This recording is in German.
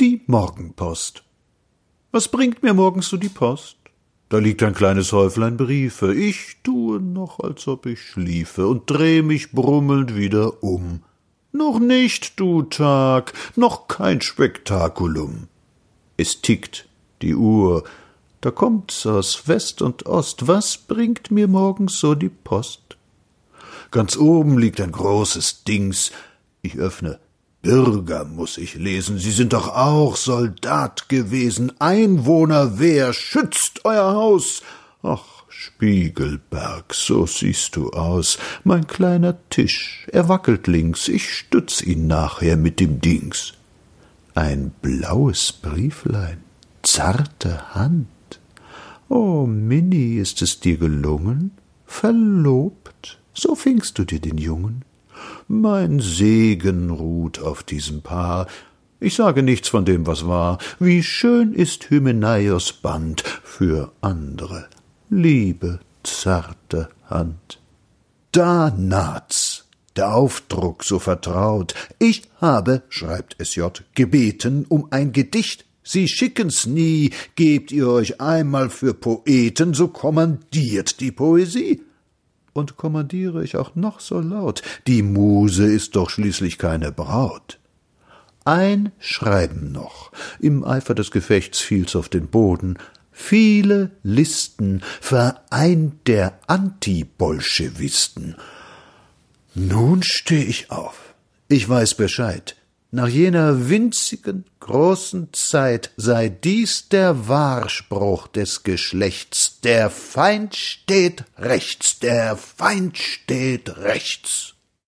Die Morgenpost. Was bringt mir morgens so die Post? Da liegt ein kleines Häuflein Briefe. Ich tue noch, als ob ich schliefe und dreh mich brummelnd wieder um. Noch nicht, du Tag, noch kein Spektakulum. Es tickt die Uhr, da kommt's aus West und Ost. Was bringt mir morgens so die Post? Ganz oben liegt ein großes Dings. Ich öffne. Bürger muss ich lesen, Sie sind doch auch Soldat gewesen, Einwohner, wer schützt euer Haus? Ach, Spiegelberg, so siehst du aus, mein kleiner Tisch, er wackelt links, ich stütz ihn nachher mit dem Dings. Ein blaues Brieflein, zarte Hand. O Minnie, ist es dir gelungen? Verlobt, so fingst du dir den Jungen. Mein Segen ruht auf diesem Paar. Ich sage nichts von dem, was war. Wie schön ist Hymenaios Band für andere liebe, zarte Hand. Da naht's, der Aufdruck so vertraut. Ich habe, schreibt S. J., gebeten um ein Gedicht. Sie schicken's nie, gebt ihr euch einmal für Poeten, so kommandiert die Poesie. Und kommandiere ich auch noch so laut, die Muse ist doch schließlich keine Braut. Ein Schreiben noch. Im Eifer des Gefechts fiel's auf den Boden viele Listen vereint der Antibolschewisten. Nun steh ich auf. Ich weiß Bescheid. Nach jener winzigen, großen Zeit sei dies der Wahrspruch des Geschlechts. Der Feind steht rechts, der Feind steht rechts.